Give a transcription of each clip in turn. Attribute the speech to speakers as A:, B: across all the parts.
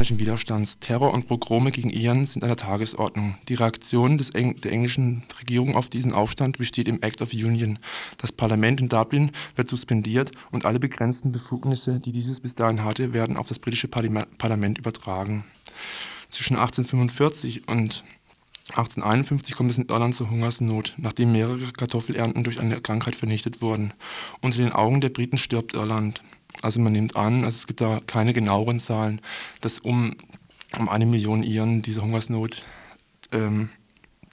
A: iranischen Widerstands. Terror und Pogrome gegen Iran sind an der Tagesordnung. Die Reaktion Eng der englischen Regierung auf diesen Aufstand besteht im Act of Union. Das Parlament in Dublin wird suspendiert und alle begrenzten Befugnisse, die dieses bis dahin hatte, werden auf das britische Parlament übertragen. Zwischen 1845 und 1851 kommt es in Irland zur Hungersnot, nachdem mehrere Kartoffelernten durch eine Krankheit vernichtet wurden. Unter den Augen der Briten stirbt Irland. Also man nimmt an, also es gibt da keine genaueren Zahlen, dass um, um eine Million Iren diese Hungersnot ähm,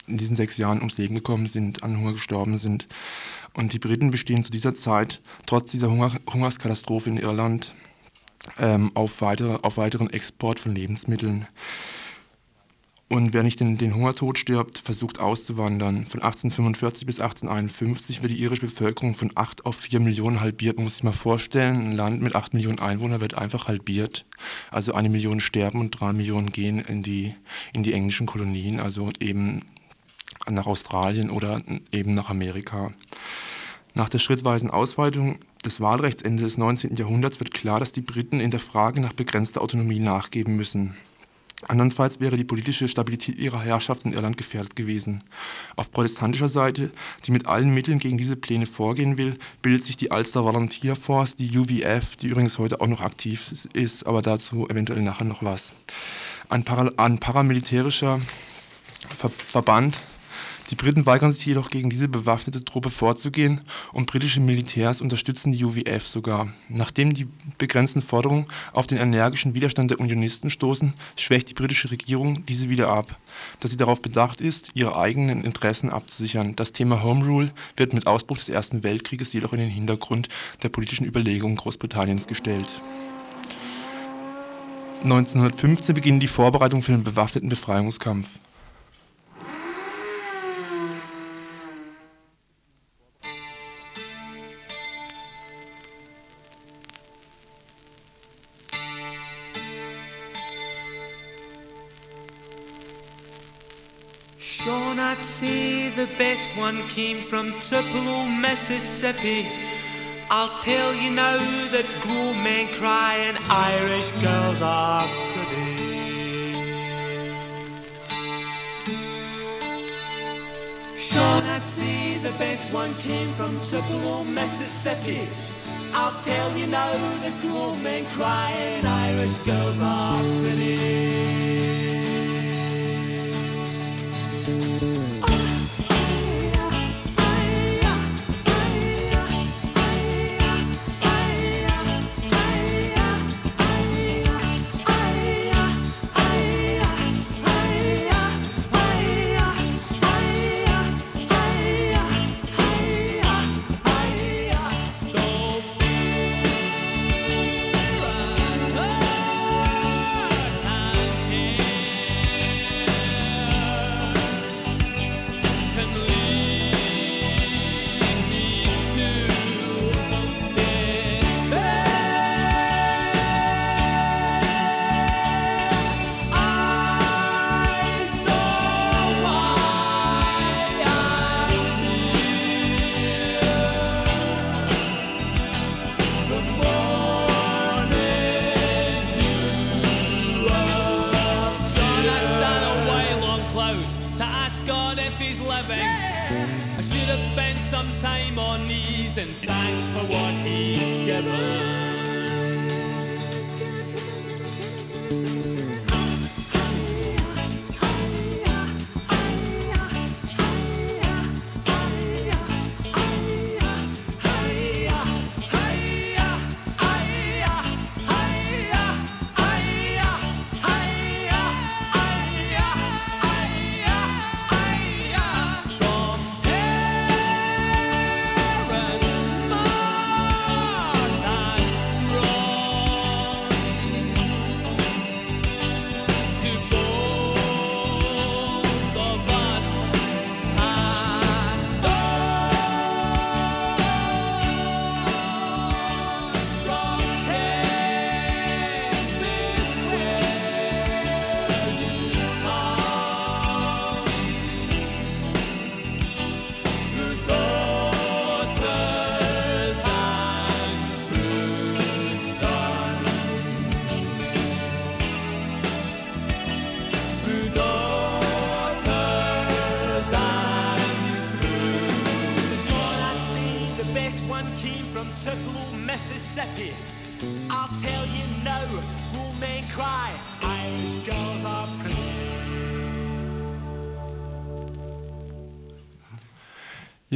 A: in diesen sechs Jahren ums Leben gekommen sind, an Hunger gestorben sind. Und die Briten bestehen zu dieser Zeit, trotz dieser Hunger, Hungerskatastrophe in Irland, ähm, auf, weiter, auf weiteren Export von Lebensmitteln. Und wer nicht den, den Hungertod stirbt, versucht auszuwandern. Von 1845 bis 1851 wird die irische Bevölkerung von 8 auf 4 Millionen halbiert. Man muss sich mal vorstellen, ein Land mit 8 Millionen Einwohnern wird einfach halbiert. Also eine Million sterben und 3 Millionen gehen in die, in die englischen Kolonien, also eben nach Australien oder eben nach Amerika. Nach der schrittweisen Ausweitung des Wahlrechts Ende des 19. Jahrhunderts wird klar, dass die Briten in der Frage nach begrenzter Autonomie nachgeben müssen. Andernfalls wäre die politische Stabilität ihrer Herrschaft in Irland gefährdet gewesen. Auf protestantischer Seite, die mit allen Mitteln gegen diese Pläne vorgehen will, bildet sich die Ulster Volunteer Force, die UVF, die übrigens heute auch noch aktiv ist, aber dazu eventuell nachher noch was. Ein, para ein paramilitärischer Ver Verband die Briten weigern sich jedoch gegen diese bewaffnete Truppe vorzugehen und britische Militärs unterstützen die UVF sogar. Nachdem die begrenzten Forderungen auf den energischen Widerstand der Unionisten stoßen, schwächt die britische Regierung diese wieder ab, da sie darauf bedacht ist, ihre eigenen Interessen abzusichern. Das Thema Home Rule wird mit Ausbruch des Ersten Weltkrieges jedoch in den Hintergrund der politischen Überlegungen Großbritanniens gestellt. 1915 beginnen die Vorbereitungen für den bewaffneten Befreiungskampf.
B: One came from Tupelo, Mississippi. I'll tell you now that grown men cry and Irish girls are pretty. Sean, I'd say the best one came from Tupelo, Mississippi. I'll tell you now that grown men cry and Irish girls are pretty.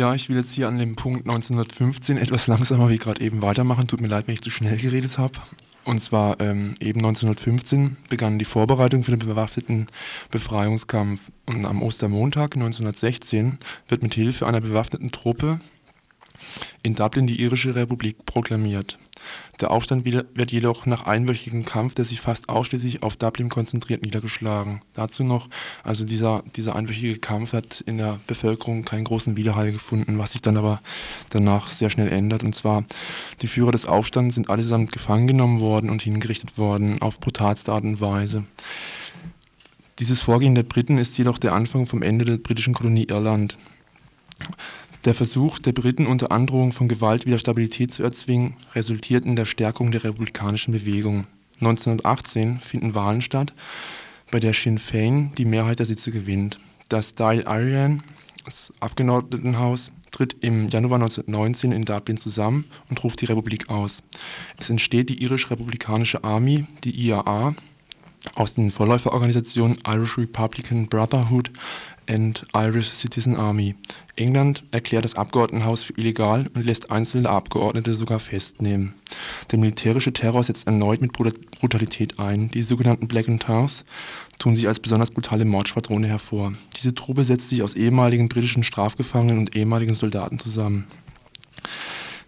A: Ja, ich will jetzt hier an dem Punkt 1915 etwas langsamer wie gerade eben weitermachen. Tut mir leid, wenn ich zu schnell geredet habe. Und zwar ähm, eben 1915 begann die Vorbereitung für den bewaffneten Befreiungskampf. Und am Ostermontag 1916 wird mit Hilfe einer bewaffneten Truppe in Dublin die irische Republik proklamiert. Der Aufstand wird jedoch nach einwöchigem Kampf, der sich fast ausschließlich auf Dublin konzentriert, niedergeschlagen. Dazu noch, also dieser, dieser einwöchige Kampf hat in der Bevölkerung keinen großen Widerhall gefunden, was sich dann aber danach sehr schnell ändert. Und zwar, die Führer des Aufstands sind allesamt gefangen genommen worden und hingerichtet worden, auf brutalste Art und Weise. Dieses Vorgehen der Briten ist jedoch der Anfang vom Ende der britischen Kolonie Irland. Der Versuch der Briten, unter Androhung von Gewalt wieder Stabilität zu erzwingen, resultiert in der Stärkung der republikanischen Bewegung. 1918 finden Wahlen statt, bei der Sinn Fein die Mehrheit der Sitze gewinnt. Das Dáil Éireann, das Abgeordnetenhaus, tritt im Januar 1919 in Dublin zusammen und ruft die Republik aus. Es entsteht die irisch-republikanische Army, die IAA, aus den Vorläuferorganisationen Irish Republican Brotherhood and Irish Citizen Army. England erklärt das Abgeordnetenhaus für illegal und lässt einzelne Abgeordnete sogar festnehmen. Der militärische Terror setzt erneut mit Brutalität ein. Die sogenannten Black Tars tun sich als besonders brutale Mordschwadrone hervor. Diese Truppe setzt sich aus ehemaligen britischen Strafgefangenen und ehemaligen Soldaten zusammen.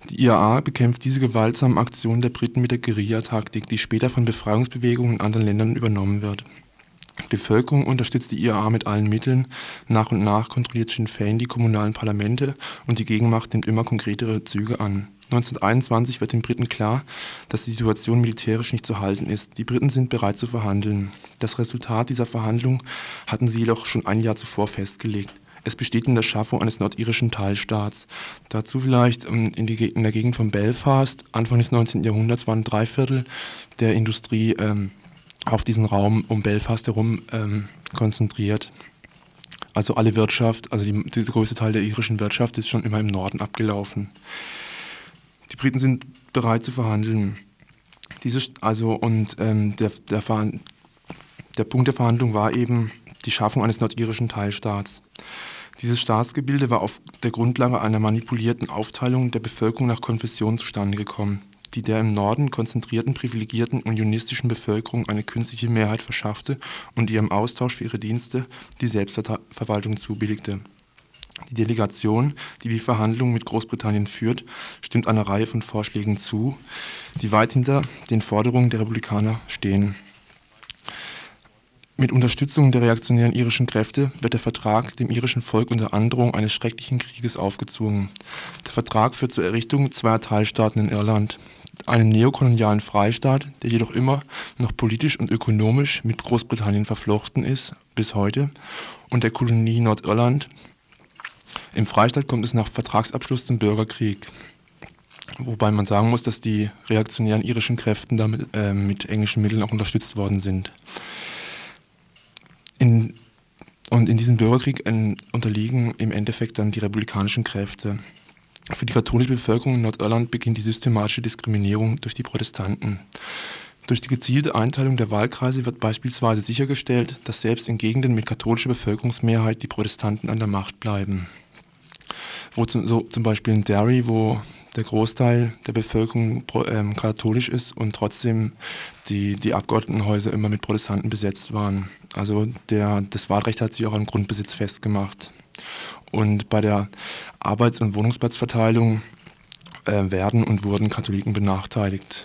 A: Die IAA bekämpft diese gewaltsamen Aktionen der Briten mit der Guerilla-Taktik, die später von Befreiungsbewegungen in anderen Ländern übernommen wird. Die Bevölkerung unterstützt die IAA mit allen Mitteln. Nach und nach kontrolliert Sinn Fein die kommunalen Parlamente und die Gegenmacht nimmt immer konkretere Züge an. 1921 wird den Briten klar, dass die Situation militärisch nicht zu halten ist. Die Briten sind bereit zu verhandeln. Das Resultat dieser Verhandlungen hatten sie jedoch schon ein Jahr zuvor festgelegt. Es besteht in der Schaffung eines nordirischen Teilstaats. Dazu vielleicht ähm, in, die, in der Gegend von Belfast, Anfang des 19. Jahrhunderts waren drei Viertel der Industrie ähm, auf diesen Raum um Belfast herum ähm, konzentriert. Also alle Wirtschaft, also die, der größte Teil der irischen Wirtschaft ist schon immer im Norden abgelaufen. Die Briten sind bereit zu verhandeln. Diese, also und ähm, der, der, der Punkt der Verhandlung war eben die Schaffung eines nordirischen Teilstaats. Dieses Staatsgebilde war auf der Grundlage einer manipulierten Aufteilung der Bevölkerung nach Konfession zustande gekommen die der im Norden konzentrierten privilegierten unionistischen Bevölkerung eine künstliche Mehrheit verschaffte und ihr im Austausch für ihre Dienste die Selbstverwaltung zubilligte. Die Delegation, die die Verhandlungen mit Großbritannien führt, stimmt einer Reihe von Vorschlägen zu, die weit hinter den Forderungen der Republikaner stehen. Mit Unterstützung der reaktionären irischen Kräfte wird der Vertrag dem irischen Volk unter Androhung eines schrecklichen Krieges aufgezwungen. Der Vertrag führt zur Errichtung zweier Teilstaaten in Irland, einen neokolonialen Freistaat, der jedoch immer noch politisch und ökonomisch mit Großbritannien verflochten ist, bis heute, und der Kolonie Nordirland. Im Freistaat kommt es nach Vertragsabschluss zum Bürgerkrieg. Wobei man sagen muss, dass die reaktionären irischen Kräfte damit äh, mit englischen Mitteln auch unterstützt worden sind. In, und in diesem Bürgerkrieg äh, unterliegen im Endeffekt dann die republikanischen Kräfte. Für die katholische Bevölkerung in Nordirland beginnt die systematische Diskriminierung durch die Protestanten. Durch die gezielte Einteilung der Wahlkreise wird beispielsweise sichergestellt, dass selbst in Gegenden mit katholischer Bevölkerungsmehrheit die Protestanten an der Macht bleiben. Wo zum, so zum Beispiel in Derry, wo der Großteil der Bevölkerung ähm, katholisch ist und trotzdem die, die Abgeordnetenhäuser immer mit Protestanten besetzt waren. Also der, das Wahlrecht hat sich auch am Grundbesitz festgemacht. Und bei der Arbeits- und Wohnungsplatzverteilung äh, werden und wurden Katholiken benachteiligt.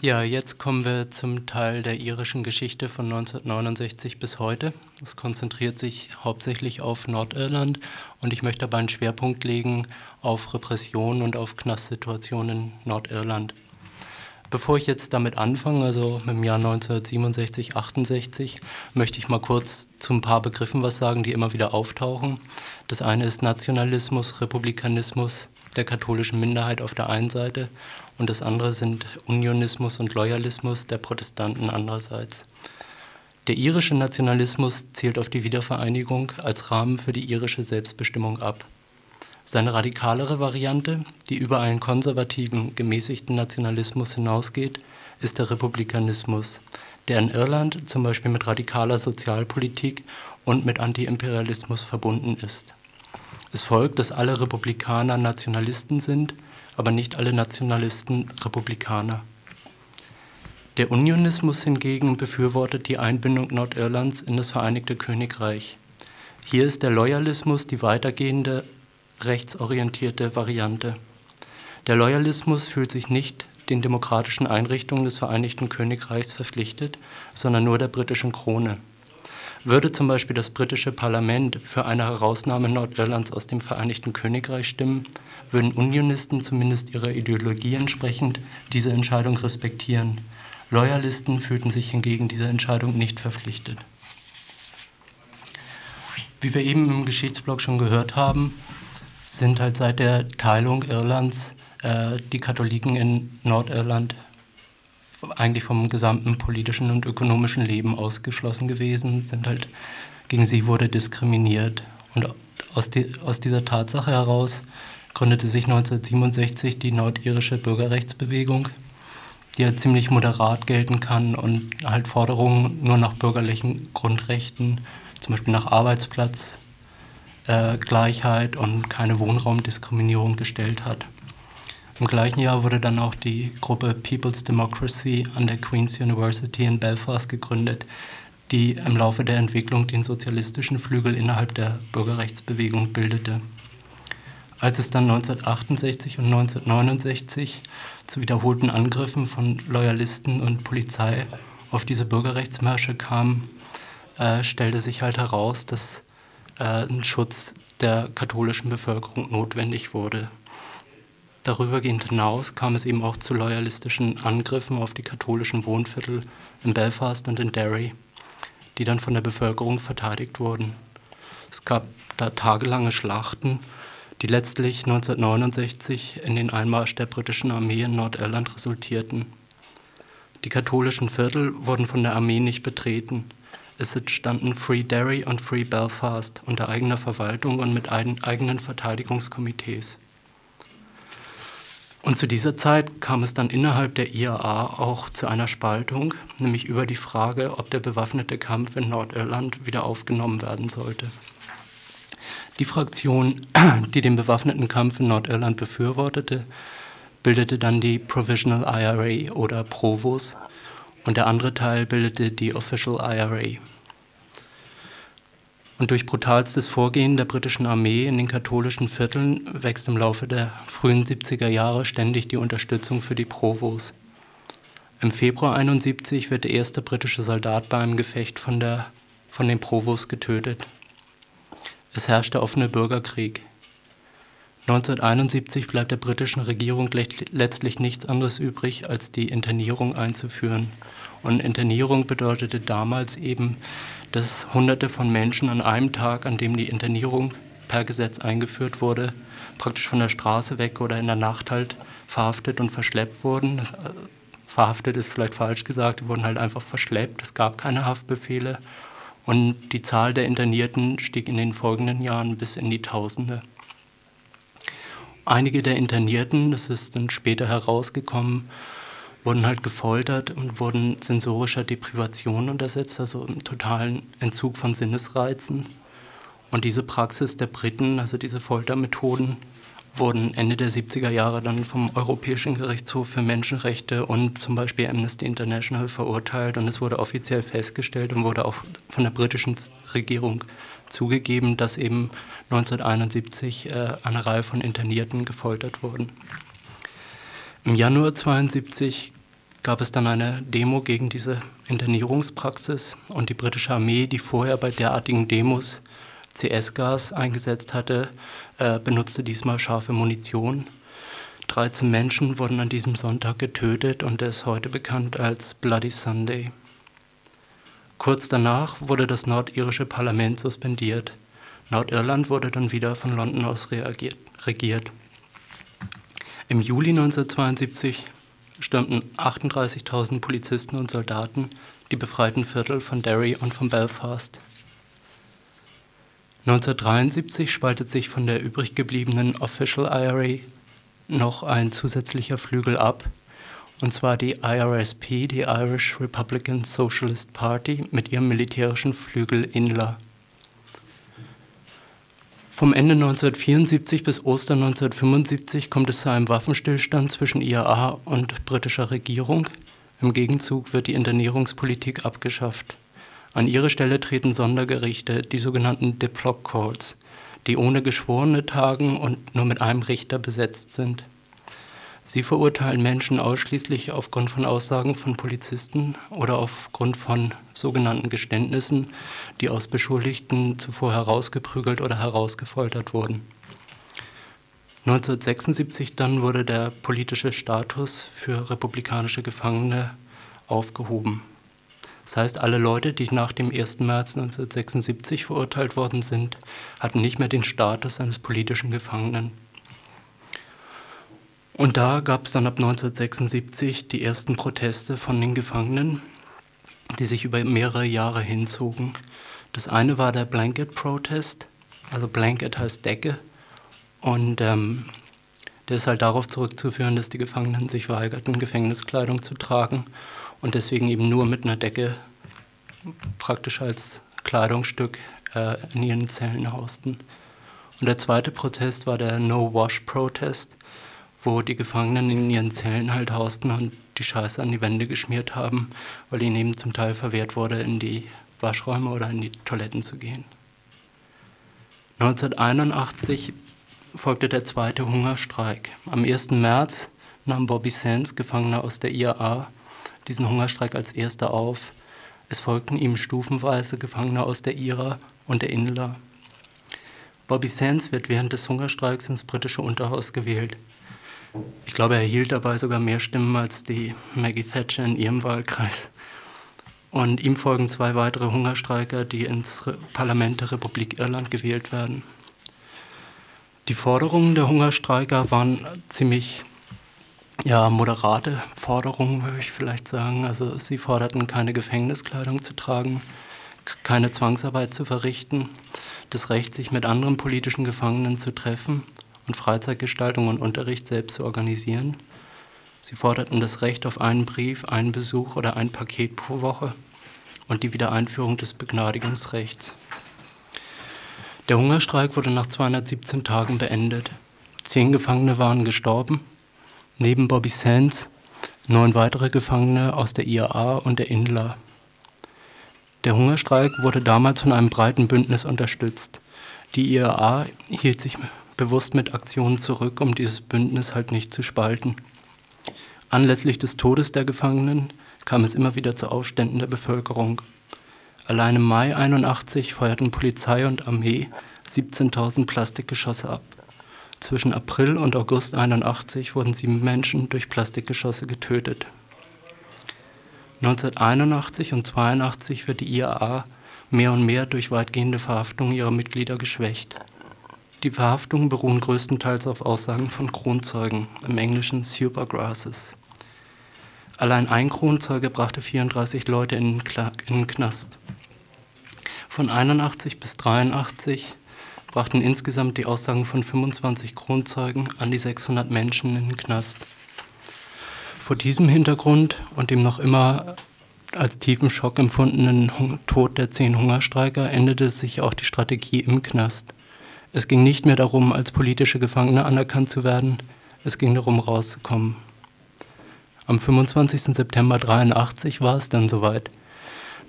C: Ja, jetzt kommen wir zum Teil der irischen Geschichte von 1969 bis heute. Es konzentriert sich hauptsächlich auf Nordirland und ich möchte dabei einen Schwerpunkt legen auf Repression und auf Knastsituationen in Nordirland. Bevor ich jetzt damit anfange, also dem Jahr 1967, 68, möchte ich mal kurz zu ein paar Begriffen was sagen, die immer wieder auftauchen. Das eine ist Nationalismus, Republikanismus der katholischen Minderheit auf der einen Seite und das andere sind Unionismus und Loyalismus der Protestanten andererseits. Der irische Nationalismus zielt auf die Wiedervereinigung als Rahmen für die irische Selbstbestimmung ab. Seine radikalere Variante, die über einen konservativen, gemäßigten Nationalismus hinausgeht, ist der Republikanismus, der in Irland zum Beispiel mit radikaler Sozialpolitik und mit Antiimperialismus verbunden ist. Es folgt, dass alle Republikaner Nationalisten sind aber nicht alle Nationalisten Republikaner. Der Unionismus hingegen befürwortet die Einbindung Nordirlands in das Vereinigte Königreich. Hier ist der Loyalismus die weitergehende rechtsorientierte Variante. Der Loyalismus fühlt sich nicht den demokratischen Einrichtungen des Vereinigten Königreichs verpflichtet, sondern nur der britischen Krone. Würde zum Beispiel das britische Parlament für eine Herausnahme Nordirlands aus dem Vereinigten Königreich stimmen, würden Unionisten zumindest ihrer Ideologie entsprechend diese Entscheidung respektieren. Loyalisten fühlten sich hingegen dieser Entscheidung nicht verpflichtet. Wie wir eben im Geschichtsblock schon gehört haben, sind halt seit der Teilung Irlands äh, die Katholiken in Nordirland eigentlich vom gesamten politischen und ökonomischen Leben ausgeschlossen gewesen, sind halt gegen sie wurde diskriminiert. Und aus, die, aus dieser Tatsache heraus gründete sich 1967 die nordirische Bürgerrechtsbewegung, die ja ziemlich moderat gelten kann und halt Forderungen nur nach bürgerlichen Grundrechten, zum Beispiel nach Arbeitsplatzgleichheit äh, und keine Wohnraumdiskriminierung gestellt hat. Im gleichen Jahr wurde dann auch die Gruppe People's Democracy an der Queen's University in Belfast gegründet, die im Laufe der Entwicklung den sozialistischen Flügel innerhalb der Bürgerrechtsbewegung bildete. Als es dann 1968 und 1969 zu wiederholten Angriffen von Loyalisten und Polizei auf diese Bürgerrechtsmärsche kam, äh, stellte sich halt heraus, dass äh, ein Schutz der katholischen Bevölkerung notwendig wurde. Darübergehend hinaus kam es eben auch zu loyalistischen Angriffen auf die katholischen Wohnviertel in Belfast und in Derry, die dann von der Bevölkerung verteidigt wurden. Es gab da tagelange Schlachten, die letztlich 1969 in den Einmarsch der britischen Armee in Nordirland resultierten. Die katholischen Viertel wurden von der Armee nicht betreten. Es entstanden Free Derry und Free Belfast unter eigener Verwaltung und mit eigenen Verteidigungskomitees. Und zu dieser Zeit kam es dann innerhalb der IAA auch zu einer Spaltung, nämlich über die Frage, ob der bewaffnete Kampf in Nordirland wieder aufgenommen werden sollte. Die Fraktion, die den bewaffneten Kampf in Nordirland befürwortete, bildete dann die Provisional IRA oder Provos und der andere Teil bildete die Official IRA und durch brutalstes Vorgehen der britischen Armee in den katholischen Vierteln wächst im Laufe der frühen 70er Jahre ständig die Unterstützung für die Provos. Im Februar 71 wird der erste britische Soldat bei einem Gefecht von, der, von den Provos getötet. Es herrscht der offene Bürgerkrieg. 1971 bleibt der britischen Regierung letztlich nichts anderes übrig, als die Internierung einzuführen. Und Internierung bedeutete damals eben dass Hunderte von Menschen an einem Tag, an dem die Internierung per Gesetz eingeführt wurde, praktisch von der Straße weg oder in der Nacht halt verhaftet und verschleppt wurden. Äh, verhaftet ist vielleicht falsch gesagt, die wurden halt einfach verschleppt. Es gab keine Haftbefehle und die Zahl der Internierten stieg in den folgenden Jahren bis in die Tausende. Einige der Internierten, das ist dann später herausgekommen, wurden halt gefoltert und wurden sensorischer Deprivation untersetzt, also im totalen Entzug von Sinnesreizen. Und diese Praxis der Briten, also diese Foltermethoden, wurden Ende der 70er Jahre dann vom Europäischen Gerichtshof für Menschenrechte und zum Beispiel Amnesty International verurteilt und es wurde offiziell festgestellt und wurde auch von der britischen Regierung zugegeben, dass eben 1971 äh, eine Reihe von Internierten gefoltert wurden. Im Januar 1972 gab es dann eine Demo gegen diese Internierungspraxis und die britische Armee, die vorher bei derartigen Demos CS-Gas eingesetzt hatte, äh, benutzte diesmal scharfe Munition. 13 Menschen wurden an diesem Sonntag getötet und er ist heute bekannt als Bloody Sunday. Kurz danach wurde das nordirische Parlament suspendiert. Nordirland wurde dann wieder von London aus reagiert, regiert. Im Juli 1972 stürmten 38.000 Polizisten und Soldaten die befreiten Viertel von Derry und von Belfast. 1973 spaltet sich von der übrig gebliebenen Official IRA noch ein zusätzlicher Flügel ab, und zwar die IRSP, die Irish Republican Socialist Party, mit ihrem militärischen Flügel INLA. Vom Ende 1974 bis Ostern 1975 kommt es zu einem Waffenstillstand zwischen IAA und britischer Regierung. Im Gegenzug wird die Internierungspolitik abgeschafft. An ihre Stelle treten Sondergerichte, die sogenannten Diplock Courts, die ohne Geschworene tagen und nur mit einem Richter besetzt sind. Sie verurteilen Menschen ausschließlich aufgrund von Aussagen von Polizisten oder aufgrund von sogenannten Geständnissen, die aus Beschuldigten zuvor herausgeprügelt oder herausgefoltert wurden. 1976 dann wurde der politische Status für republikanische Gefangene aufgehoben. Das heißt, alle Leute, die nach dem 1. März 1976 verurteilt worden sind, hatten nicht mehr den Status eines politischen Gefangenen. Und da gab es dann ab 1976 die ersten Proteste von den Gefangenen, die sich über mehrere Jahre hinzogen. Das eine war der Blanket Protest, also Blanket heißt Decke, und ähm, der ist halt darauf zurückzuführen, dass die Gefangenen sich weigerten, Gefängniskleidung zu tragen und deswegen eben nur mit einer Decke praktisch als Kleidungsstück äh, in ihren Zellen hausten. Und der zweite Protest war der No-Wash-Protest, wo die Gefangenen in ihren Zellen halt hausten und die Scheiße an die Wände geschmiert haben, weil ihnen eben zum Teil verwehrt wurde, in die Waschräume oder in die Toiletten zu gehen. 1981 folgte der zweite Hungerstreik. Am 1. März nahm Bobby Sands, Gefangener aus der IAA, diesen Hungerstreik als erster auf. Es folgten ihm stufenweise Gefangene aus der IRA und der INLA. Bobby Sands wird während des Hungerstreiks ins britische Unterhaus gewählt. Ich glaube, er erhielt dabei sogar mehr Stimmen als die Maggie Thatcher in ihrem Wahlkreis. Und ihm folgen zwei weitere Hungerstreiker, die ins Parlament der Republik Irland gewählt werden. Die Forderungen der Hungerstreiker waren ziemlich ja, moderate Forderungen, würde ich vielleicht sagen. Also sie forderten keine Gefängniskleidung zu tragen, keine Zwangsarbeit zu verrichten, das Recht, sich mit anderen politischen Gefangenen zu treffen und Freizeitgestaltung und Unterricht selbst zu organisieren. Sie forderten das Recht auf einen Brief, einen Besuch oder ein Paket pro Woche und die Wiedereinführung des Begnadigungsrechts. Der Hungerstreik wurde nach 217 Tagen beendet. Zehn Gefangene waren gestorben neben Bobby Sands neun weitere Gefangene aus der IAA und der INLA. Der Hungerstreik wurde damals von einem breiten Bündnis unterstützt. Die IAA hielt sich bewusst mit Aktionen zurück, um dieses Bündnis halt nicht zu spalten. Anlässlich des Todes der Gefangenen kam es immer wieder zu Aufständen der Bevölkerung. Allein im Mai 81 feuerten Polizei und Armee 17.000 Plastikgeschosse ab. Zwischen April und August 81 wurden sieben Menschen durch Plastikgeschosse getötet. 1981 und 82 wird die IAA mehr und mehr durch weitgehende Verhaftungen ihrer Mitglieder geschwächt. Die Verhaftungen beruhen größtenteils auf Aussagen von Kronzeugen, im Englischen Supergrasses. Allein ein Kronzeuge brachte 34 Leute in den Knast. Von 81 bis 83 brachten insgesamt die Aussagen von 25 Kronzeugen an die 600 Menschen in den Knast. Vor diesem Hintergrund und dem noch immer als tiefen Schock empfundenen Tod der zehn Hungerstreiker änderte sich auch die Strategie im Knast. Es ging nicht mehr darum, als politische Gefangene anerkannt zu werden, es ging darum, rauszukommen. Am 25. September 1983 war es dann soweit.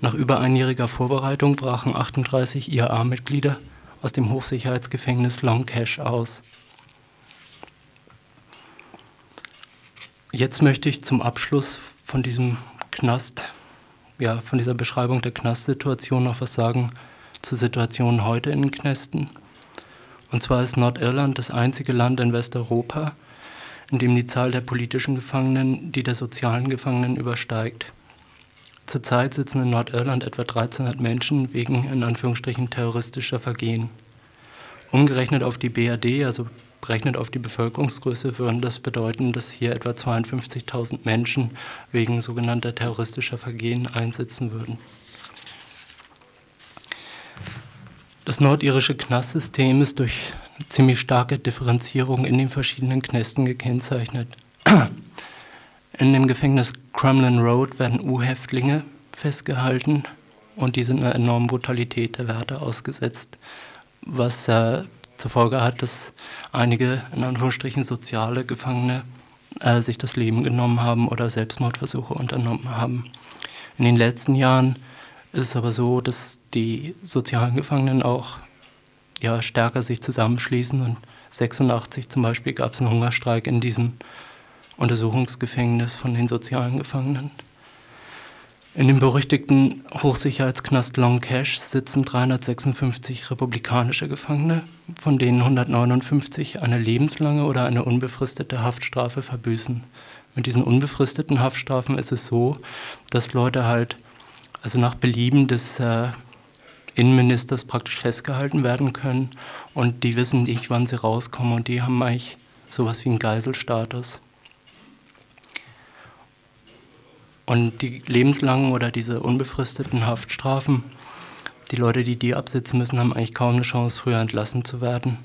C: Nach über einjähriger Vorbereitung brachen 38 IAA-Mitglieder aus dem Hochsicherheitsgefängnis Long Cash aus. Jetzt möchte ich zum Abschluss von diesem Knast, ja, von dieser Beschreibung der Knastsituation noch was sagen zur Situation heute in den Knästen. Und zwar ist Nordirland das einzige Land in Westeuropa, in dem die Zahl der politischen Gefangenen die der sozialen Gefangenen übersteigt. Zurzeit sitzen in Nordirland etwa 1300 Menschen wegen in Anführungsstrichen terroristischer Vergehen. Umgerechnet auf die BRD, also berechnet auf die Bevölkerungsgröße, würden das bedeuten, dass hier etwa 52.000 Menschen wegen sogenannter terroristischer Vergehen einsitzen würden. Das nordirische Knastsystem ist durch ziemlich starke Differenzierung in den verschiedenen Knästen gekennzeichnet. In dem Gefängnis Crumlin Road werden U-Häftlinge festgehalten und die sind einer enormen Brutalität der Wärter ausgesetzt, was äh, zur Folge hat, dass einige in Anführungsstrichen soziale Gefangene äh, sich das Leben genommen haben oder Selbstmordversuche unternommen haben. In den letzten Jahren ist es aber so, dass die sozialen Gefangenen auch ja, stärker sich zusammenschließen und 86 zum Beispiel gab es einen Hungerstreik in diesem Untersuchungsgefängnis von den sozialen Gefangenen. In dem berüchtigten Hochsicherheitsknast Long Cash sitzen 356 republikanische Gefangene, von denen 159 eine lebenslange oder eine unbefristete Haftstrafe verbüßen. Mit diesen unbefristeten Haftstrafen ist es so, dass Leute halt also nach Belieben des äh, Innenministers praktisch festgehalten werden können und die wissen nicht, wann sie rauskommen und die haben eigentlich sowas wie einen Geiselstatus. Und die lebenslangen oder diese unbefristeten Haftstrafen, die Leute, die die absitzen müssen, haben eigentlich kaum eine Chance, früher entlassen zu werden.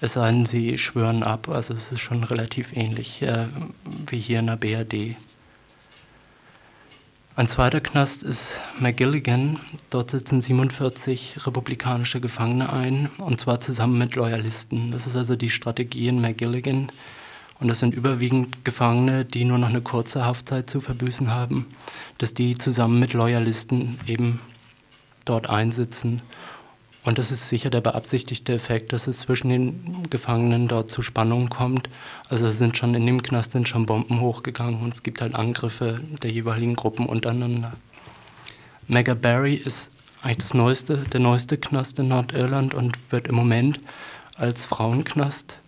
C: Es sei denn, sie schwören ab. Also es ist schon relativ ähnlich äh, wie hier in der BRD. Ein zweiter Knast ist McGilligan. Dort sitzen 47 republikanische Gefangene ein, und zwar zusammen mit Loyalisten. Das ist also die Strategie in McGilligan, und das sind überwiegend Gefangene, die nur noch eine kurze Haftzeit zu verbüßen haben, dass die zusammen mit Loyalisten eben dort einsitzen. Und das ist sicher der beabsichtigte Effekt, dass es zwischen den Gefangenen dort zu Spannungen kommt. Also sind schon in dem Knast sind schon Bomben hochgegangen und es gibt halt Angriffe der jeweiligen Gruppen untereinander. Megaberry ist eigentlich das neueste, der neueste Knast in Nordirland und wird im Moment als Frauenknast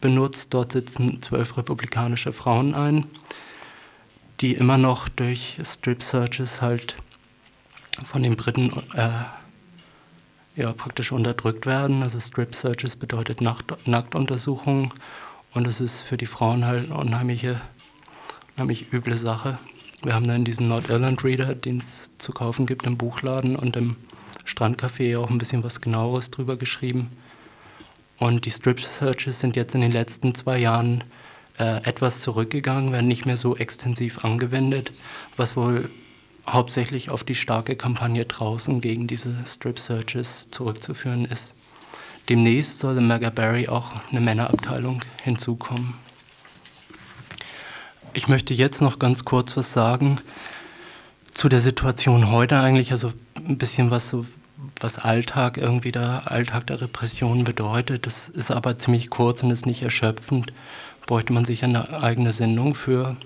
C: benutzt. Dort sitzen zwölf republikanische Frauen ein, die immer noch durch Strip Searches halt von den Briten äh, ja, praktisch unterdrückt werden. Also Strip Searches bedeutet Nacht Nacktuntersuchung und es ist für die Frauen halt eine unheimliche, unheimlich üble Sache. Wir haben da in diesem Nordirland Reader, den es zu kaufen gibt im Buchladen und im Strandcafé auch ein bisschen was genaueres drüber geschrieben. Und die Strip Searches sind jetzt in den letzten zwei Jahren äh, etwas zurückgegangen, werden nicht mehr so extensiv angewendet, was wohl hauptsächlich auf die starke Kampagne draußen gegen diese Strip Searches zurückzuführen ist. Demnächst soll in Megaberry auch eine Männerabteilung hinzukommen. Ich möchte jetzt noch ganz kurz was sagen zu der Situation heute eigentlich, also ein bisschen was so was Alltag irgendwie der Alltag der Repression bedeutet. Das ist aber ziemlich kurz und ist nicht erschöpfend. Bräuchte man sich eine eigene Sendung für.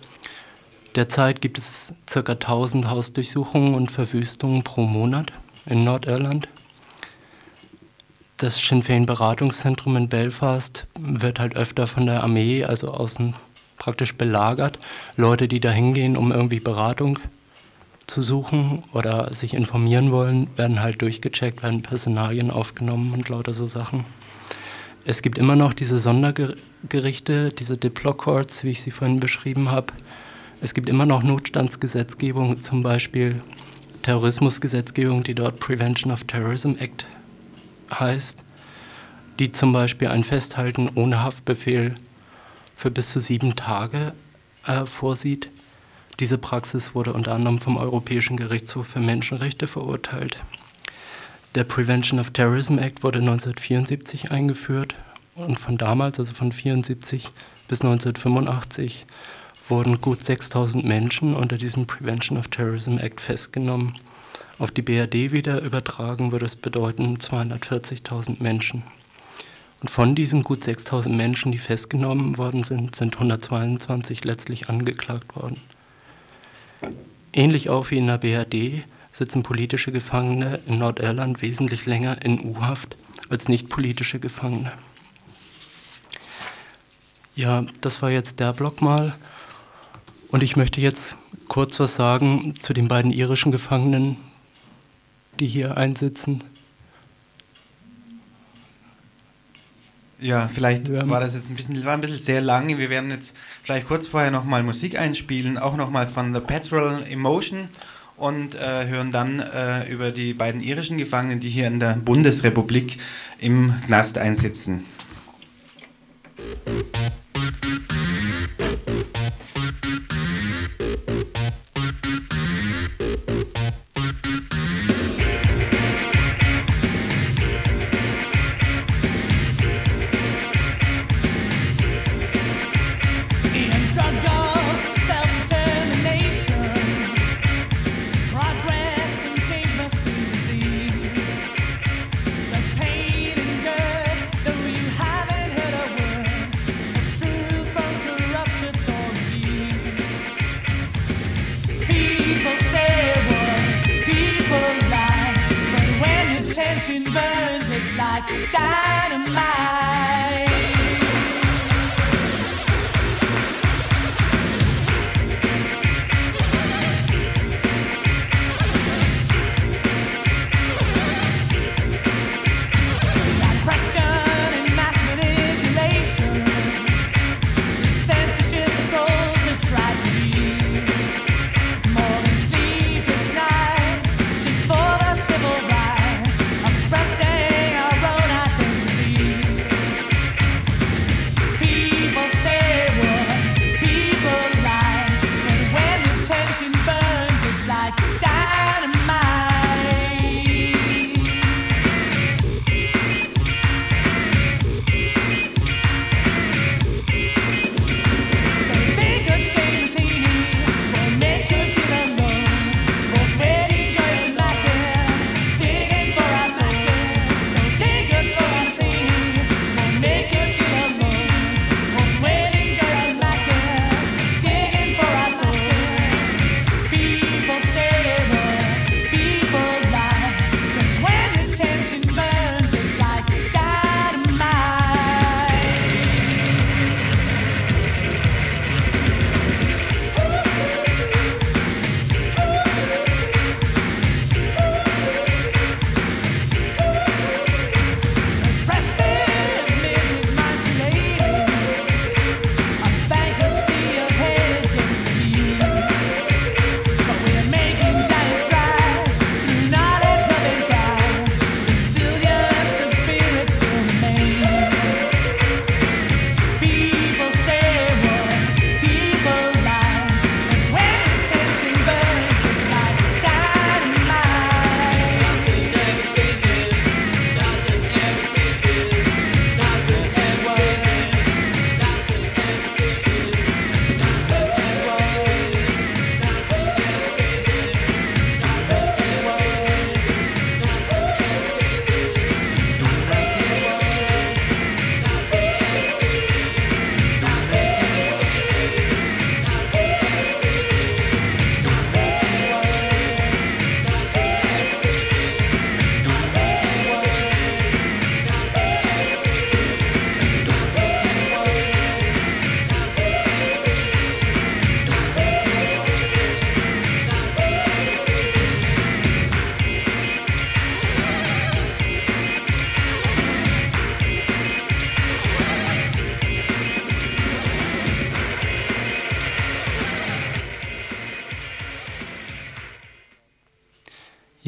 C: Derzeit gibt es ca. 1000 Hausdurchsuchungen und Verwüstungen pro Monat in Nordirland. Das Sinn Féin Beratungszentrum in Belfast wird halt öfter von der Armee, also außen praktisch belagert. Leute, die da hingehen, um irgendwie Beratung zu suchen oder sich informieren wollen, werden halt durchgecheckt, werden Personalien aufgenommen und lauter so Sachen. Es gibt immer noch diese Sondergerichte, diese Diplocourts, wie ich sie vorhin beschrieben habe. Es gibt immer noch Notstandsgesetzgebung, zum Beispiel Terrorismusgesetzgebung, die dort Prevention of Terrorism Act heißt, die zum Beispiel ein Festhalten ohne Haftbefehl für bis zu sieben Tage äh, vorsieht. Diese Praxis wurde unter anderem vom Europäischen Gerichtshof für Menschenrechte verurteilt. Der Prevention of Terrorism Act wurde 1974 eingeführt und von damals, also von 1974 bis 1985, wurden gut 6000 Menschen unter diesem Prevention of Terrorism Act festgenommen. Auf die BRD wieder übertragen würde es bedeuten 240.000 Menschen. Und von diesen gut 6000 Menschen, die festgenommen worden sind, sind 122 letztlich angeklagt worden. Ähnlich auch wie in der BRD sitzen politische Gefangene in Nordirland wesentlich länger in U-Haft als nicht politische Gefangene. Ja, das war jetzt der Block mal. Und ich möchte jetzt kurz was sagen zu den beiden irischen Gefangenen, die hier einsitzen.
D: Ja, vielleicht war das jetzt ein bisschen, war ein bisschen sehr lang. Wir werden jetzt vielleicht kurz vorher nochmal Musik einspielen, auch nochmal von The Petrol Emotion und äh, hören dann äh, über die beiden irischen Gefangenen, die hier in der Bundesrepublik im Knast einsitzen.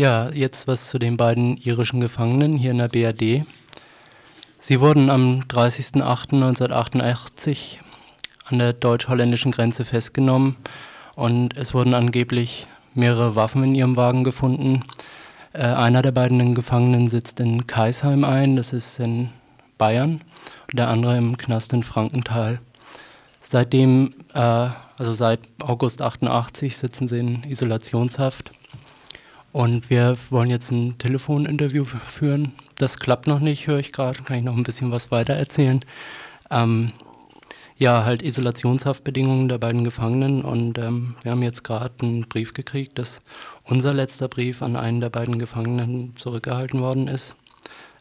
C: Ja, jetzt was zu den beiden irischen Gefangenen hier in der BRD. Sie wurden am 30.08.1988 an der deutsch-holländischen Grenze festgenommen und es wurden angeblich mehrere Waffen in ihrem Wagen gefunden. Äh, einer der beiden Gefangenen sitzt in Kaisheim ein, das ist in Bayern, und der andere im Knast in Frankenthal. Seitdem, äh, also seit August 88 sitzen sie in Isolationshaft. Und wir wollen jetzt ein Telefoninterview führen. Das klappt noch nicht, höre ich gerade. Kann ich noch ein bisschen was weiter erzählen. Ähm, ja, halt Isolationshaftbedingungen der beiden Gefangenen. Und ähm, wir haben jetzt gerade einen Brief gekriegt, dass unser letzter Brief an einen der beiden Gefangenen zurückgehalten worden ist.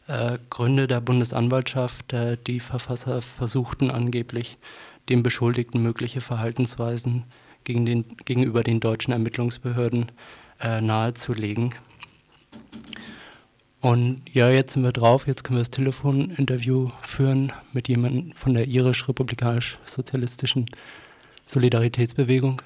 C: Äh, Gründe der Bundesanwaltschaft, äh, die Verfasser versuchten angeblich, den Beschuldigten mögliche Verhaltensweisen gegen den, gegenüber den deutschen Ermittlungsbehörden äh, nahezulegen. Und ja, jetzt sind wir drauf, jetzt können wir das Telefoninterview führen mit jemandem von der irisch-republikanisch-sozialistischen Solidaritätsbewegung.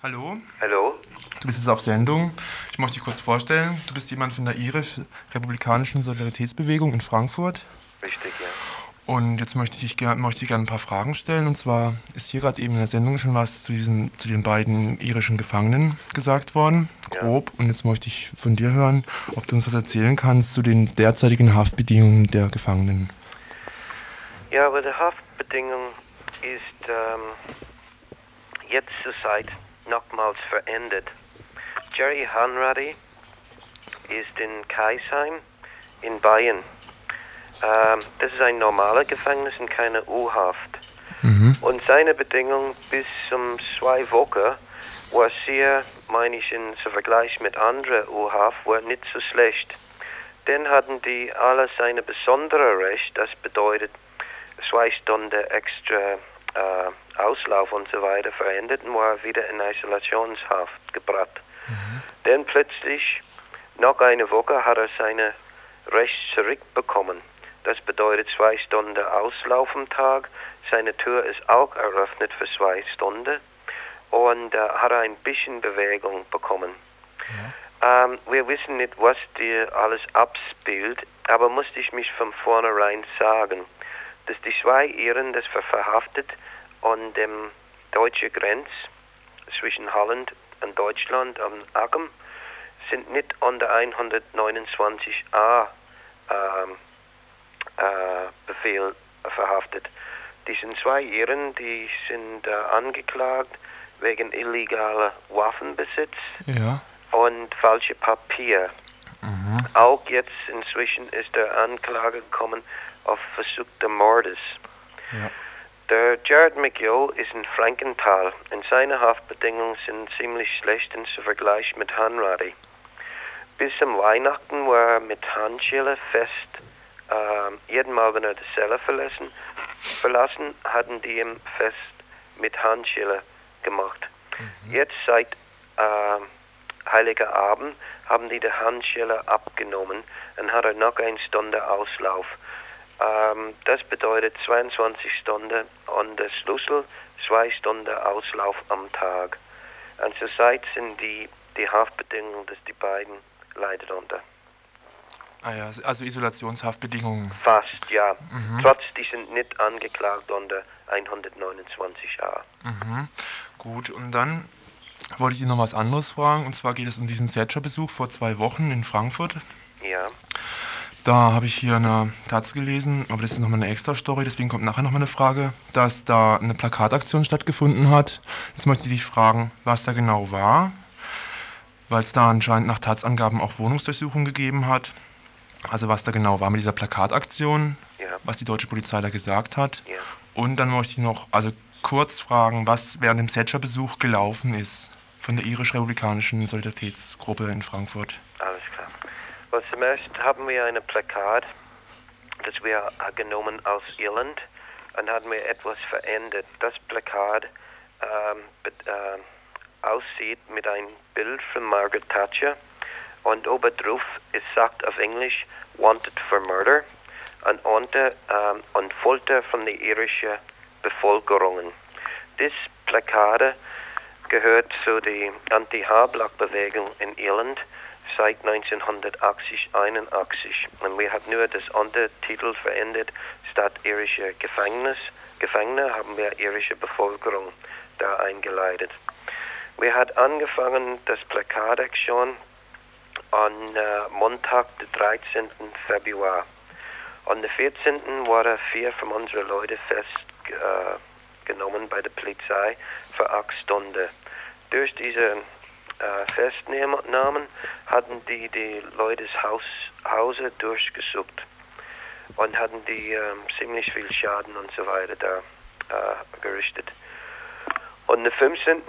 A: Hallo.
E: Hallo.
A: Du bist jetzt auf Sendung. Ich möchte dich kurz vorstellen. Du bist jemand von der irisch-republikanischen Solidaritätsbewegung in Frankfurt.
E: Richtig, ja.
A: Und jetzt möchte ich, möchte ich gerne ein paar Fragen stellen. Und zwar ist hier gerade eben in der Sendung schon was zu, diesen, zu den beiden irischen Gefangenen gesagt worden, grob. Ja. Und jetzt möchte ich von dir hören, ob du uns was erzählen kannst zu den derzeitigen Haftbedingungen der Gefangenen.
E: Ja, aber die Haftbedingung ist ähm, jetzt zur Zeit nochmals verändert. Jerry Hanratty ist in Kaisheim in Bayern ähm, das ist ein normaler Gefängnis und keine U-Haft. Mhm. Und seine Bedingungen bis zum zwei Wochen war sehr, meine ich, im Vergleich mit anderen U-Haft, war nicht so schlecht. Dann hatten die alle seine besondere Recht, das bedeutet zwei Stunden extra äh, Auslauf und so weiter verändert und war wieder in Isolationshaft gebracht. Mhm. Dann plötzlich, nach einer Woche, hat er seine Recht zurückbekommen. Das bedeutet zwei Stunden Auslauf am Tag. Seine Tür ist auch eröffnet für zwei Stunden und äh, hat ein bisschen Bewegung bekommen. Ja. Ähm, wir wissen nicht, was dir alles abspielt, aber musste ich mich von vornherein sagen, dass die zwei Iren, das verhaftet an dem deutschen Grenz zwischen Holland und Deutschland am Agam, sind nicht unter 129a ähm, äh, Befehl verhaftet. Die sind zwei Iren, die sind äh, angeklagt wegen illegaler Waffenbesitz ja. und falsche Papier. Mhm. Auch jetzt inzwischen ist der Anklage gekommen auf versuchte Mordes. Ja. Der Jared McGill ist in Frankenthal und seine Haftbedingungen sind ziemlich schlecht im Vergleich mit Hanratty. Bis zum Weihnachten war er mit Handschelle fest ähm, jeden Mal, wenn er die Zelle verlassen, verlassen, hatten die ihm fest mit Handschelle gemacht. Mhm. Jetzt seit äh, Heiliger Abend haben die die Handschelle abgenommen und hat er noch eine Stunde Auslauf. Ähm, das bedeutet 22 Stunden und der Schlüssel zwei Stunden Auslauf am Tag. Und zurzeit sind die, die Haftbedingungen, dass die beiden leiden unter.
A: Ah ja, also Isolationshaftbedingungen.
E: Fast, ja. Mhm. Trotz, die sind nicht angeklagt unter 129a.
A: Mhm. Gut, und dann wollte ich Sie noch was anderes fragen. Und zwar geht es um diesen Thatcher-Besuch vor zwei Wochen in Frankfurt.
E: Ja.
A: Da habe ich hier eine Taz gelesen, aber das ist nochmal eine extra Story, deswegen kommt nachher nochmal eine Frage, dass da eine Plakataktion stattgefunden hat. Jetzt möchte ich dich fragen, was da genau war, weil es da anscheinend nach Taz-Angaben auch Wohnungsdurchsuchungen gegeben hat. Also was da genau war mit dieser Plakataktion, ja. was die deutsche Polizei da gesagt hat. Ja. Und dann möchte ich noch also kurz fragen, was während dem Thatcher-Besuch gelaufen ist von der irisch-republikanischen Solidaritätsgruppe in Frankfurt.
E: Alles klar. Well, zunächst haben wir ein Plakat, das wir genommen aus Irland und haben wir etwas verändert. Das Plakat ähm, äh, aussieht mit einem Bild von Margaret Thatcher und obendrauf ist sagt auf Englisch Wanted for Murder und unter ähm, und Folter von der irischen Bevölkerung. Das Plakate gehört zu der Anti-Hablack-Bewegung in Irland seit 1980, 81. Und wir haben nur das Untertitel verändert, statt irische Gefängnis, Gefangene haben wir irische Bevölkerung da eingeleitet. Wir haben angefangen, das Plakataktion an äh, Montag, den 13. Februar. An der 14. waren vier von unseren Leuten festgenommen äh, bei der Polizei für acht Stunden. Durch diese äh, Festnahmen hatten die die Leute Haus, Hause durchgesucht. und hatten die ähm, ziemlich viel Schaden und so weiter da äh, gerichtet. Und am 15.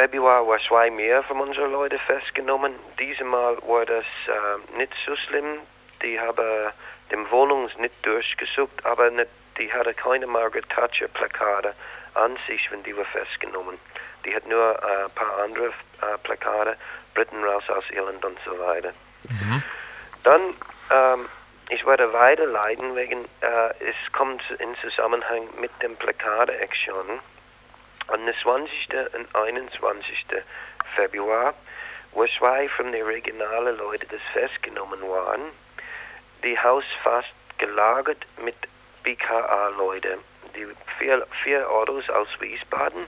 E: Februar war zwei mehr von unseren Leuten festgenommen. Diesmal war das äh, nicht so schlimm. Die haben die Wohnung nicht durchgesucht, aber nicht, die hatten keine Margaret Thatcher Plakate an sich, wenn die war festgenommen. Die hat nur äh, ein paar andere äh, Plakate, Britain raus aus Irland und so weiter. Mhm. Dann, ähm, ich werde weiterleiten, wegen, äh, es kommt in Zusammenhang mit dem Plakate-Action. Am 20. und 21. Februar, wo zwei von den regionalen Leuten das festgenommen waren, die Haus fast gelagert mit BKA-Leuten. Die vier, vier Autos aus Wiesbaden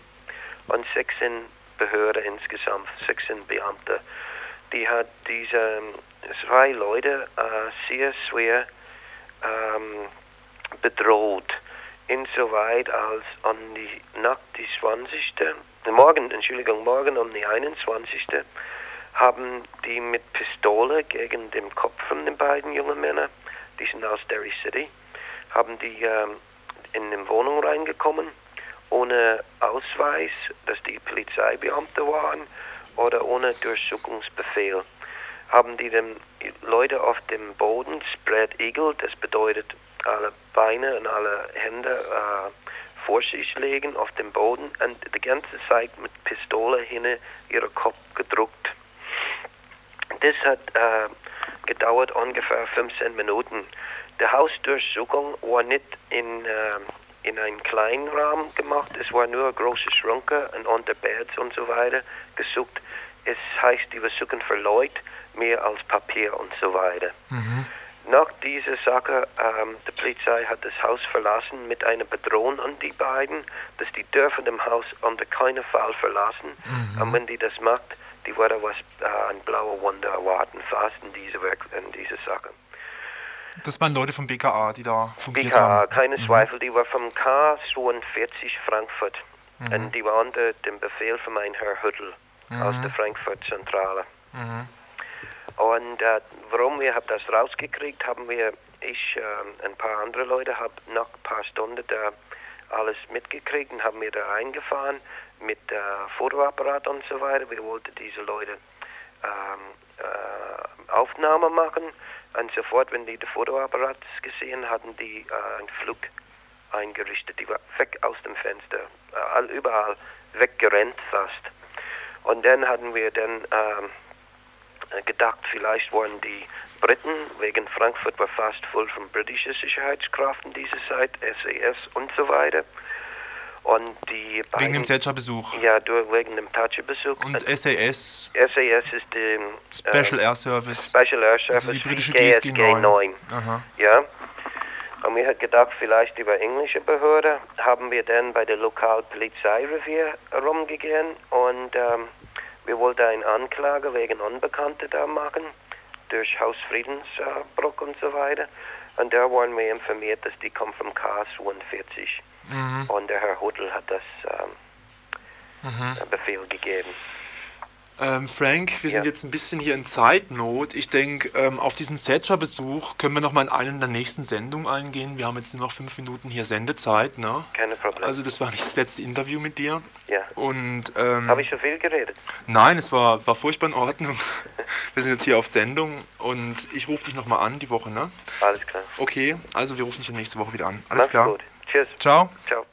E: und 16 Behörden insgesamt, 16 Beamte. Die hat diese zwei Leute äh, sehr schwer ähm, bedroht insoweit als an die Nacht die 20. Morgen, Entschuldigung, morgen um die 21. haben die mit Pistole gegen den Kopf von den beiden jungen Männern, die sind aus Derry City, haben die ähm, in die Wohnung reingekommen, ohne Ausweis, dass die Polizeibeamte waren oder ohne Durchsuchungsbefehl. Haben die den Leute auf dem Boden spread eagle, das bedeutet alle Beine und alle Hände äh, vor sich legen auf dem Boden und die ganze Zeit mit Pistole hinter ihren Kopf gedruckt. Das hat äh, gedauert ungefähr 15 Minuten. Die Hausdurchsuchung war nicht in, äh, in einem kleinen Rahmen gemacht, es war nur große Schränke und unter Beds und so weiter gesucht. Es heißt, die wir suchen für Leute mehr als Papier und so weiter. Mhm. Nach dieser Sache, ähm, die Polizei hat das Haus verlassen mit einer Bedrohung an die beiden, dass die dürfen dem Haus unter keinen Fall verlassen. Mhm. Und wenn die das macht, die werden was äh, ein blauer Wunder erwarten, fast in diese, in diese Sache.
A: Das waren Leute vom BKA, die da
E: fungiert BKA, haben. BKA, keine mhm. Zweifel, die war vom K42 Frankfurt. Mhm. Und die war unter dem Befehl von meinem Herr Hüttel aus mhm. der Frankfurt Zentrale. Und äh, warum wir haben das rausgekriegt, haben wir, ich äh, ein paar andere Leute, haben nach ein paar Stunden da alles mitgekriegt und haben wir da reingefahren mit äh, Fotoapparat und so weiter. Wir wollten diese Leute ähm, äh, Aufnahme machen und sofort, wenn die den Fotoapparat gesehen hatten, die äh, einen Flug eingerichtet. Die war weg aus dem Fenster, äh, überall weggerannt fast. Und dann hatten wir dann ähm, äh, gedacht, vielleicht wollen die Briten, wegen Frankfurt war fast voll von britischen Sicherheitskräften diese Zeit, SAS und so weiter. Und die
A: beiden, wegen dem Thatcher-Besuch?
E: Ja, durch, wegen dem Thatcher-Besuch.
A: Und SAS?
E: SAS ist die...
A: Special äh, Air Service.
E: Special Air Service, also die britische GSG 9. 9. Aha. Ja. Und wir haben gedacht, vielleicht über englische Behörde haben wir dann bei der Lokalpolizeirevier rumgegangen und ähm, wir wollten eine Anklage wegen Unbekannte da machen, durch Hausfriedensbruch und so weiter. Und da waren wir informiert, dass die kommen vom K42. Mhm. Und der Herr Huddle hat das ähm, mhm. Befehl gegeben.
A: Ähm, Frank, wir ja. sind jetzt ein bisschen hier in Zeitnot. Ich denke, ähm, auf diesen Thatcher-Besuch können wir noch mal in einer der nächsten Sendungen eingehen. Wir haben jetzt nur noch fünf Minuten hier Sendezeit. Ne?
E: Keine Problem.
A: Also das war nicht das letzte Interview mit dir.
E: Ja.
A: Und ähm,
E: habe ich so viel geredet?
A: Nein, es war, war furchtbar in Ordnung. wir sind jetzt hier auf Sendung und ich rufe dich noch mal an die Woche, ne?
E: Alles klar.
A: Okay, also wir rufen dich nächste Woche wieder an. Alles
E: Mach's
A: klar.
E: Gut. Tschüss.
A: Ciao.
E: Ciao.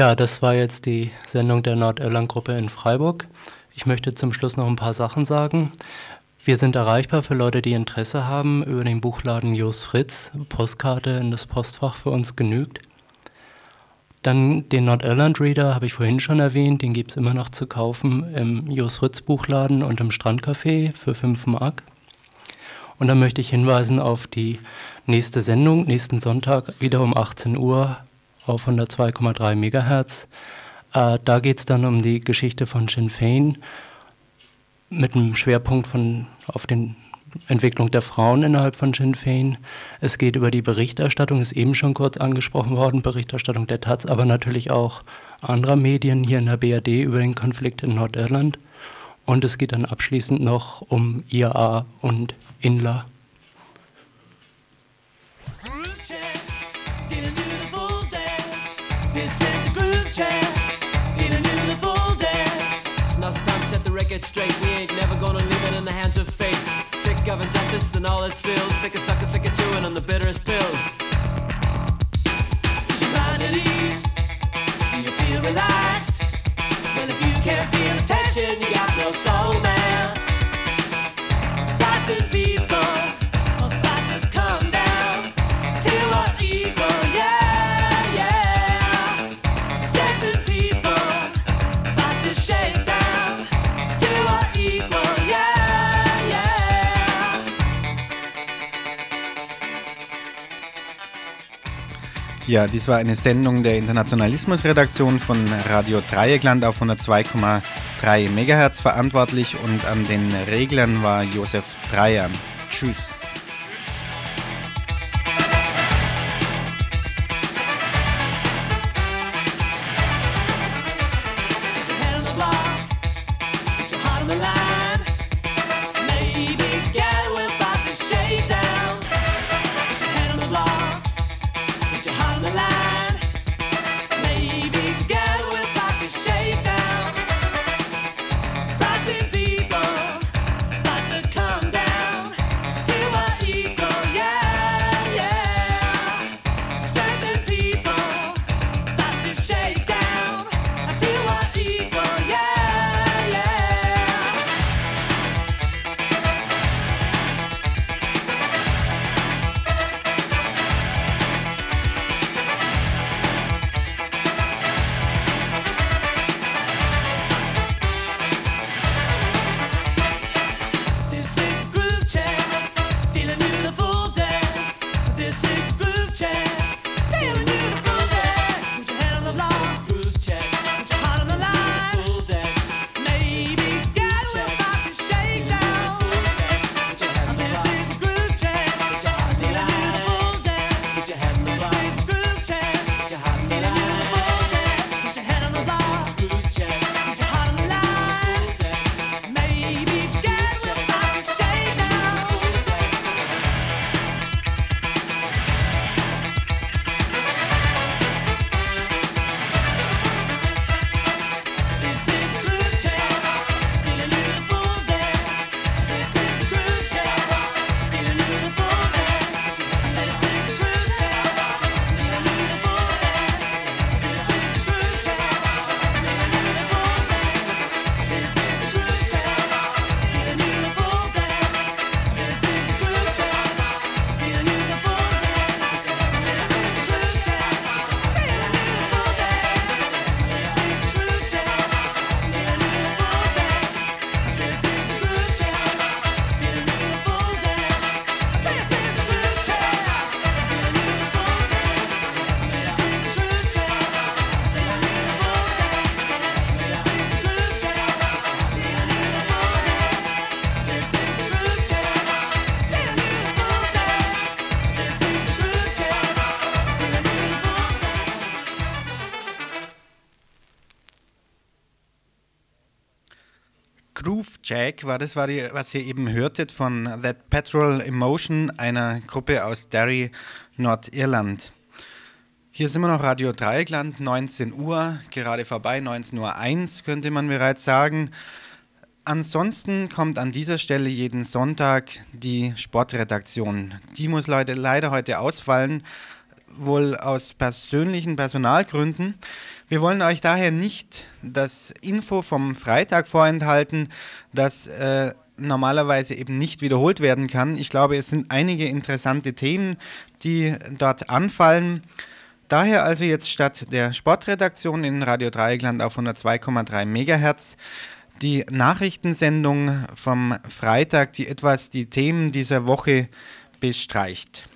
C: Ja, das war jetzt die Sendung der Nordirland-Gruppe in Freiburg. Ich möchte zum Schluss noch ein paar Sachen sagen. Wir sind erreichbar für Leute, die Interesse haben, über den Buchladen Jos Fritz. Postkarte in das Postfach für uns genügt. Dann den Nordirland Reader habe ich vorhin schon erwähnt, den gibt es immer noch zu kaufen im Jos Fritz Buchladen und im Strandcafé für 5 Mark. Und dann möchte ich hinweisen auf die nächste Sendung, nächsten Sonntag, wieder um 18 Uhr auf 102,3 MHz. Äh, da geht es dann um die Geschichte von Sinn Fein mit einem Schwerpunkt von, auf den Entwicklung der Frauen innerhalb von Sinn Fein. Es geht über die Berichterstattung, ist eben schon kurz angesprochen worden, Berichterstattung der Taz, aber natürlich auch anderer Medien hier in der BRD über den Konflikt in Nordirland. Und es geht dann abschließend noch um IAA und INLA.
B: Get straight, we ain't never gonna leave it in the hands of fate. Sick of injustice and all its ills. Sick of sucking,
D: Ja, dies war eine Sendung der Internationalismusredaktion von Radio Dreieckland auf 102,3 MHz verantwortlich und an den Reglern war Josef Dreier. Tschüss. Jack war das, war die, was ihr eben hörtet von That Petrol Emotion, einer Gruppe aus Derry, Nordirland. Hier sind wir noch Radio Dreieckland, 19 Uhr, gerade vorbei, 19.01 Uhr könnte man bereits sagen. Ansonsten kommt an dieser Stelle jeden Sonntag die Sportredaktion. Die muss leider, leider heute ausfallen, wohl aus persönlichen Personalgründen.
F: Wir wollen euch daher nicht das Info vom Freitag vorenthalten, das äh, normalerweise eben nicht wiederholt werden kann. Ich glaube, es sind einige interessante Themen, die dort anfallen. Daher also jetzt statt der Sportredaktion in Radio Dreieckland auf 102,3 MHz die Nachrichtensendung vom Freitag, die etwas die Themen dieser Woche bestreicht.